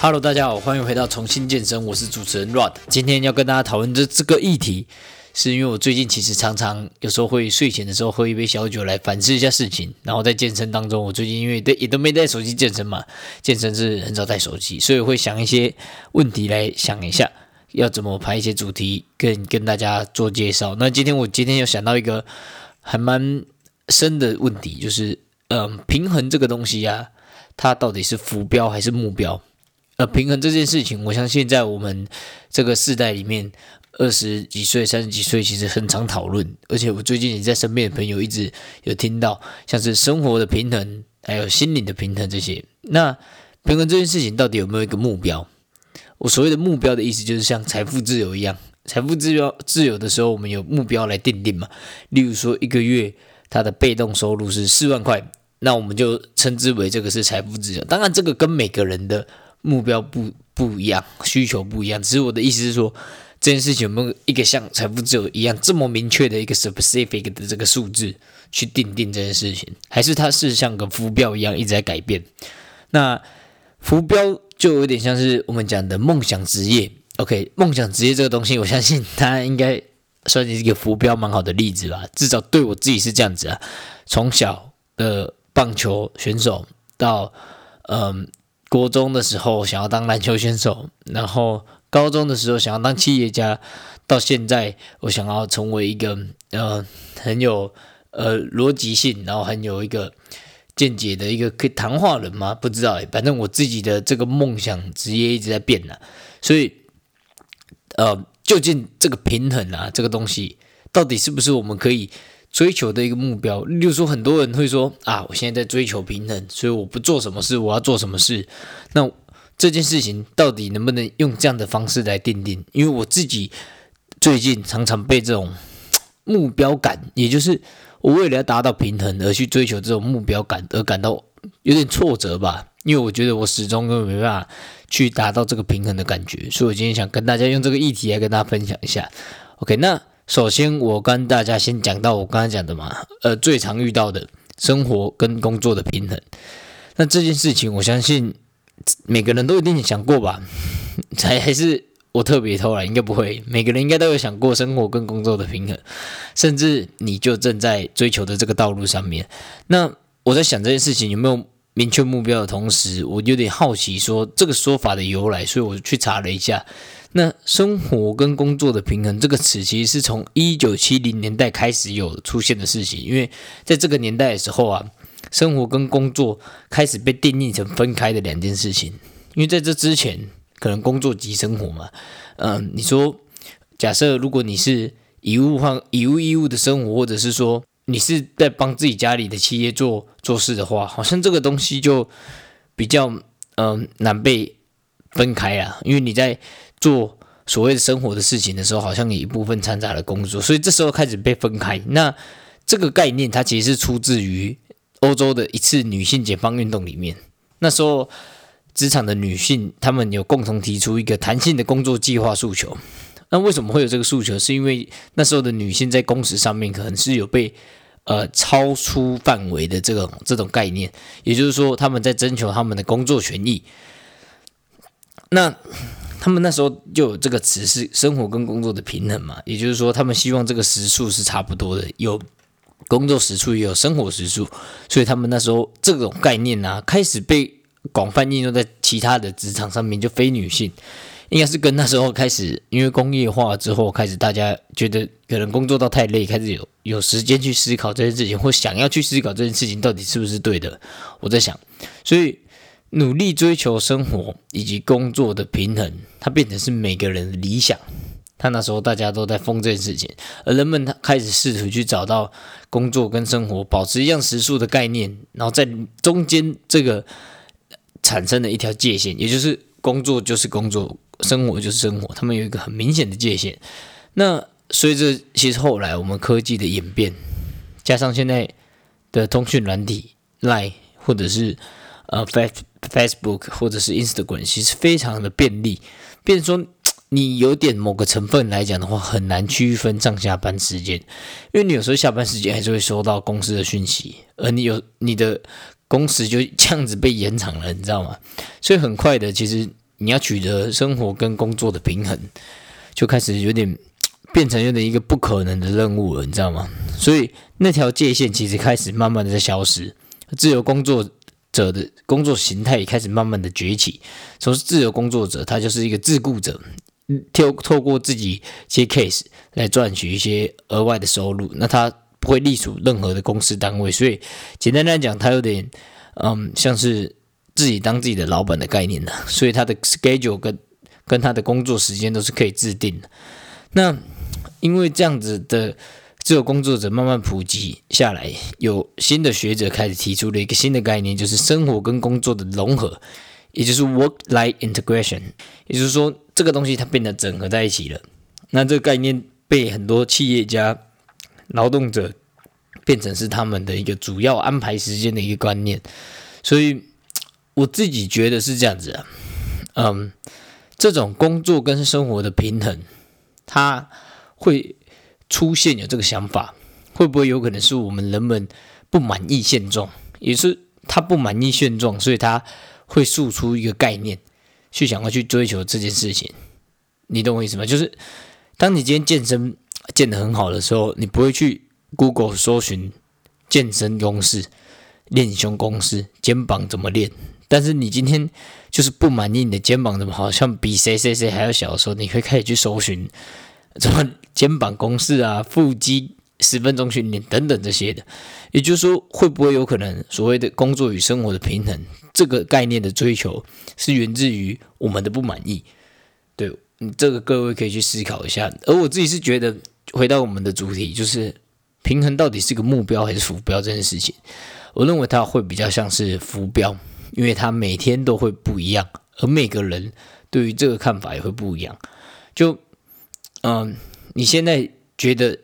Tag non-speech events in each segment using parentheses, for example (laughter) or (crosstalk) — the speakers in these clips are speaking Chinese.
Hello，大家好，欢迎回到重新健身，我是主持人 Rod。今天要跟大家讨论这这个议题，是因为我最近其实常常有时候会睡前的时候喝一杯小酒来反思一下事情，然后在健身当中，我最近因为也都没带手机健身嘛，健身是很少带手机，所以会想一些问题来想一下，要怎么排一些主题跟 (laughs) 跟大家做介绍。那今天我今天又想到一个还蛮深的问题，就是嗯，平衡这个东西啊，它到底是浮标还是目标？呃，平衡这件事情，我相信在我们这个世代里面，二十几岁、三十几岁其实很常讨论。而且我最近也在身边的朋友一直有听到，像是生活的平衡，还有心灵的平衡这些。那平衡这件事情到底有没有一个目标？我所谓的目标的意思，就是像财富自由一样，财富自由自由的时候，我们有目标来定定嘛。例如说，一个月他的被动收入是四万块，那我们就称之为这个是财富自由。当然，这个跟每个人的目标不不一样，需求不一样。只是我的意思是说，这件事情有没有一个像财富自由一样这么明确的一个 specific 的这个数字去定定这件事情，还是它是像个浮标一样一直在改变？那浮标就有点像是我们讲的梦想职业。OK，梦想职业这个东西，我相信它应该算是一个浮标蛮好的例子吧。至少对我自己是这样子啊。从小的棒球选手到嗯。国中的时候想要当篮球选手，然后高中的时候想要当企业家，到现在我想要成为一个呃很有呃逻辑性，然后很有一个见解的一个可以谈话人吗？不知道反正我自己的这个梦想职业一直在变呢，所以呃，究竟这个平衡啊，这个东西到底是不是我们可以？追求的一个目标，例如说，很多人会说啊，我现在在追求平衡，所以我不做什么事，我要做什么事。那这件事情到底能不能用这样的方式来定定？因为我自己最近常常被这种目标感，也就是我为了要达到平衡而去追求这种目标感，而感到有点挫折吧。因为我觉得我始终都没办法去达到这个平衡的感觉，所以我今天想跟大家用这个议题来跟大家分享一下。OK，那。首先，我跟大家先讲到我刚才讲的嘛，呃，最常遇到的生活跟工作的平衡。那这件事情，我相信每个人都一定想过吧？(laughs) 还还是我特别偷懒？应该不会，每个人应该都有想过生活跟工作的平衡，甚至你就正在追求的这个道路上面。那我在想这件事情有没有明确目标的同时，我有点好奇说这个说法的由来，所以我去查了一下。那生活跟工作的平衡这个词，其实是从一九七零年代开始有出现的事情。因为在这个年代的时候啊，生活跟工作开始被定义成分开的两件事情。因为在这之前，可能工作即生活嘛。嗯，你说，假设如果你是以物换以物易物的生活，或者是说你是在帮自己家里的企业做做事的话，好像这个东西就比较嗯难被分开啊。因为你在做所谓的生活的事情的时候，好像有一部分掺杂了工作，所以这时候开始被分开。那这个概念它其实是出自于欧洲的一次女性解放运动里面。那时候职场的女性，她们有共同提出一个弹性的工作计划诉求。那为什么会有这个诉求？是因为那时候的女性在工时上面可能是有被呃超出范围的这种这种概念，也就是说他们在征求他们的工作权益。那他们那时候就有这个词是生活跟工作的平衡嘛，也就是说，他们希望这个时数是差不多的，有工作时数也有生活时数，所以他们那时候这种概念呢，开始被广泛应用在其他的职场上面，就非女性，应该是跟那时候开始，因为工业化之后，开始大家觉得可能工作到太累，开始有有时间去思考这件事情，或想要去思考这件事情到底是不是对的。我在想，所以。努力追求生活以及工作的平衡，它变成是每个人的理想。他那时候大家都在疯这件事情，而人们他开始试图去找到工作跟生活保持一样时速的概念，然后在中间这个产生了一条界限，也就是工作就是工作，生活就是生活，他们有一个很明显的界限。那随着其实后来我们科技的演变，加上现在的通讯软体 Line 或者是呃，Face Facebook 或者是 Instagram，其实非常的便利。变说，你有点某个成分来讲的话，很难区分上下班时间，因为你有时候下班时间还是会收到公司的讯息，而你有你的工时就这样子被延长了，你知道吗？所以很快的，其实你要取得生活跟工作的平衡，就开始有点变成有点一个不可能的任务了，你知道吗？所以那条界限其实开始慢慢的在消失，自由工作。者的工作形态也开始慢慢的崛起。从自由工作者？他就是一个自雇者，透透过自己接 case 来赚取一些额外的收入。那他不会隶属任何的公司单位，所以简单来讲，他有点嗯，像是自己当自己的老板的概念的。所以他的 schedule 跟跟他的工作时间都是可以制定的。那因为这样子的。自由工作者慢慢普及下来，有新的学者开始提出了一个新的概念，就是生活跟工作的融合，也就是 work-life integration。也就是说，这个东西它变得整合在一起了。那这个概念被很多企业家、劳动者变成是他们的一个主要安排时间的一个观念。所以我自己觉得是这样子啊，嗯，这种工作跟生活的平衡，它会。出现有这个想法，会不会有可能是我们人们不满意现状，也是他不满意现状，所以他会诉出一个概念，去想要去追求这件事情。你懂我意思吗？就是当你今天健身健得很好的时候，你不会去 Google 搜寻健身公式、练胸公式、肩膀怎么练。但是你今天就是不满意你的肩膀怎么好像比谁谁谁还要小的时候，你会开始去搜寻。什么肩膀公式啊、腹肌十分钟训练等等这些的，也就是说，会不会有可能所谓的工作与生活的平衡这个概念的追求，是源自于我们的不满意？对，这个各位可以去思考一下。而我自己是觉得，回到我们的主题，就是平衡到底是个目标还是浮标这件事情，我认为它会比较像是浮标，因为它每天都会不一样，而每个人对于这个看法也会不一样。就嗯，你现在觉得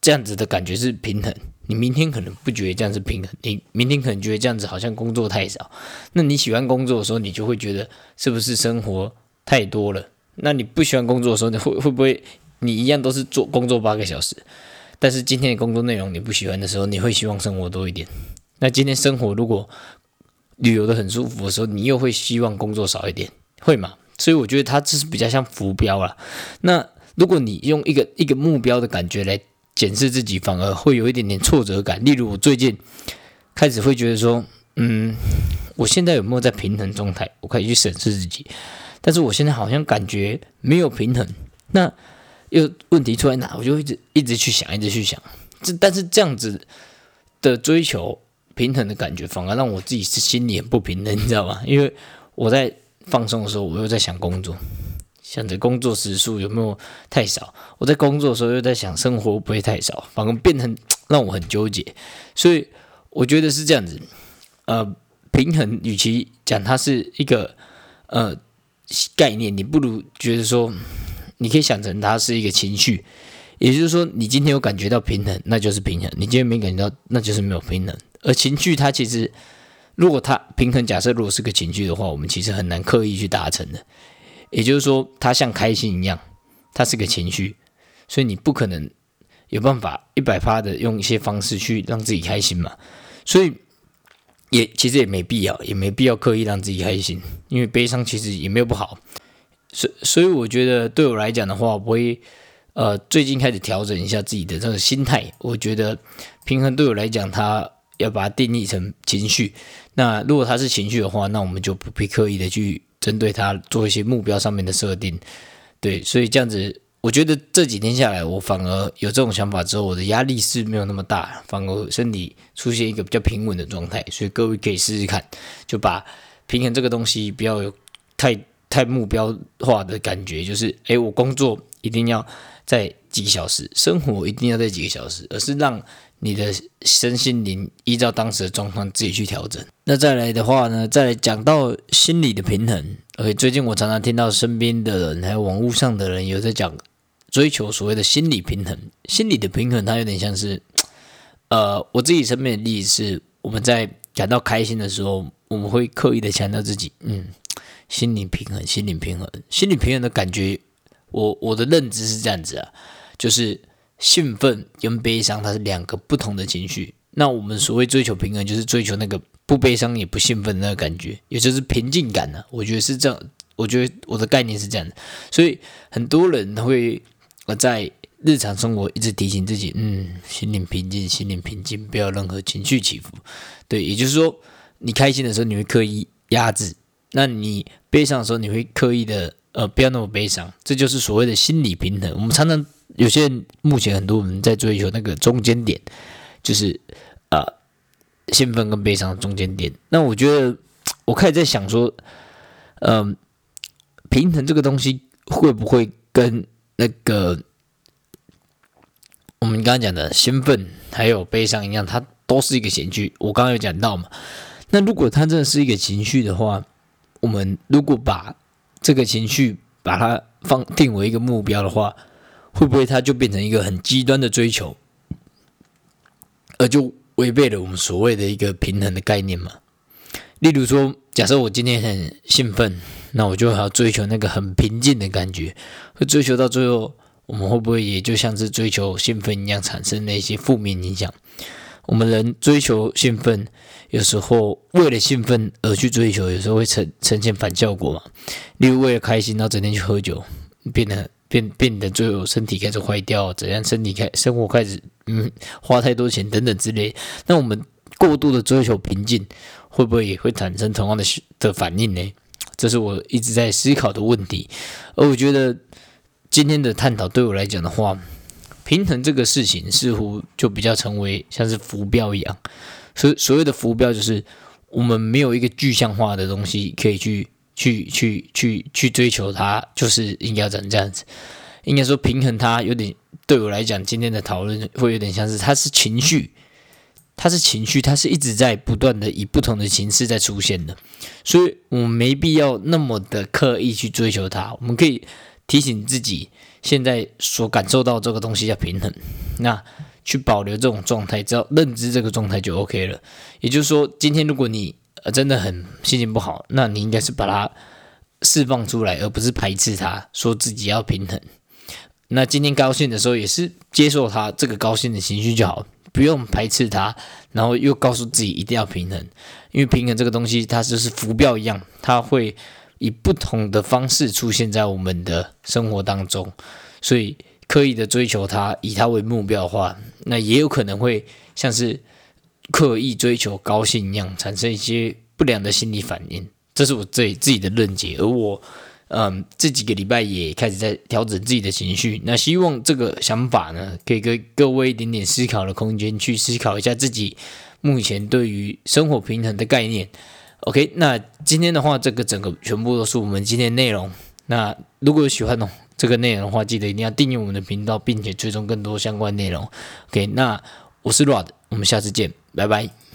这样子的感觉是平衡，你明天可能不觉得这样是平衡，你明天可能觉得这样子好像工作太少。那你喜欢工作的时候，你就会觉得是不是生活太多了？那你不喜欢工作的时候，你会会不会你一样都是做工作八个小时，但是今天的工作内容你不喜欢的时候，你会希望生活多一点？那今天生活如果旅游的很舒服的时候，你又会希望工作少一点，会吗？所以我觉得它这是比较像浮标了。那如果你用一个一个目标的感觉来检视自己，反而会有一点点挫折感。例如，我最近开始会觉得说，嗯，我现在有没有在平衡状态？我可以去审视自己。但是我现在好像感觉没有平衡。那又问题出在哪？我就一直一直去想，一直去想。这但是这样子的追求平衡的感觉，反而让我自己是心里很不平衡，你知道吗？因为我在放松的时候，我又在想工作。想着工作时数有没有太少？我在工作的时候又在想生活不会太少，反而变成 (tsk) 让我很纠结。所以我觉得是这样子，呃，平衡与其讲它是一个呃概念，你不如觉得说，你可以想成它是一个情绪。也就是说，你今天有感觉到平衡，那就是平衡；你今天没感觉到，那就是没有平衡。而情绪它其实，如果它平衡，假设如果是个情绪的话，我们其实很难刻意去达成的。也就是说，它像开心一样，它是个情绪，所以你不可能有办法一百趴的用一些方式去让自己开心嘛。所以也其实也没必要，也没必要刻意让自己开心，因为悲伤其实也没有不好。所所以我觉得对我来讲的话，我会呃最近开始调整一下自己的这个心态。我觉得平衡对我来讲，它要把它定义成情绪。那如果它是情绪的话，那我们就不必刻意的去。针对他做一些目标上面的设定，对，所以这样子，我觉得这几天下来，我反而有这种想法之后，我的压力是没有那么大，反而身体出现一个比较平稳的状态。所以各位可以试试看，就把平衡这个东西不要有太太目标化的感觉，就是诶，我工作一定要在几个小时，生活一定要在几个小时，而是让。你的身心灵依照当时的状况自己去调整。那再来的话呢，再来讲到心理的平衡。OK，最近我常常听到身边的人还有网络上的人有在讲追求所谓的心理平衡。心理的平衡，它有点像是，呃，我自己身边的例子是，我们在感到开心的时候，我们会刻意的强调自己，嗯，心理平衡，心理平衡，心理平衡的感觉，我我的认知是这样子啊，就是兴奋跟悲伤它是两个不同的情绪。那我们所谓追求平衡，就是追求那个不悲伤也不兴奋那个感觉，也就是平静感呢。我觉得是这样，我觉得我的概念是这样的。所以很多人会呃在日常生活一直提醒自己，嗯，心灵平静，心灵平静，不要任何情绪起伏。对，也就是说，你开心的时候你会刻意压制，那你悲伤的时候你会刻意的呃不要那么悲伤，这就是所谓的心理平衡。我们常常有些人目前很多人在追求那个中间点，就是。啊，兴奋跟悲伤的中间点。那我觉得，我开始在想说，嗯，平衡这个东西会不会跟那个我们刚刚讲的兴奋还有悲伤一样，它都是一个情绪。我刚刚有讲到嘛。那如果它真的是一个情绪的话，我们如果把这个情绪把它放定为一个目标的话，会不会它就变成一个很极端的追求，而就？违背了我们所谓的一个平衡的概念嘛？例如说，假设我今天很兴奋，那我就要追求那个很平静的感觉，会追求到最后，我们会不会也就像是追求兴奋一样，产生了一些负面影响？我们人追求兴奋，有时候为了兴奋而去追求，有时候会呈呈现反效果嘛？例如为了开心，然后整天去喝酒，变得。变变得最后身体开始坏掉，怎样身体开生活开始嗯花太多钱等等之类。那我们过度的追求平静，会不会也会产生同样的的反应呢？这是我一直在思考的问题。而我觉得今天的探讨对我来讲的话，平衡这个事情似乎就比较成为像是浮标一样。所所谓的浮标，就是我们没有一个具象化的东西可以去。去去去去追求它，就是应该要成这样子。应该说平衡它，有点对我来讲，今天的讨论会有点像是它是情绪，它是情绪，它是一直在不断的以不同的形式在出现的。所以我们没必要那么的刻意去追求它。我们可以提醒自己，现在所感受到这个东西叫平衡，那去保留这种状态，只要认知这个状态就 OK 了。也就是说，今天如果你，真的很心情不好，那你应该是把它释放出来，而不是排斥它，说自己要平衡。那今天高兴的时候，也是接受它这个高兴的情绪就好，不用排斥它，然后又告诉自己一定要平衡，因为平衡这个东西，它就是浮标一样，它会以不同的方式出现在我们的生活当中，所以刻意的追求它，以它为目标的话，那也有可能会像是。刻意追求高兴一样，产生一些不良的心理反应，这是我自自己的论解。而我，嗯，这几个礼拜也开始在调整自己的情绪。那希望这个想法呢，可以给各位一点点思考的空间，去思考一下自己目前对于生活平衡的概念。OK，那今天的话，这个整个全部都是我们今天内容。那如果有喜欢哦这个内容的话，记得一定要订阅我们的频道，并且追踪更多相关内容。OK，那我是 Rod，我们下次见。拜拜。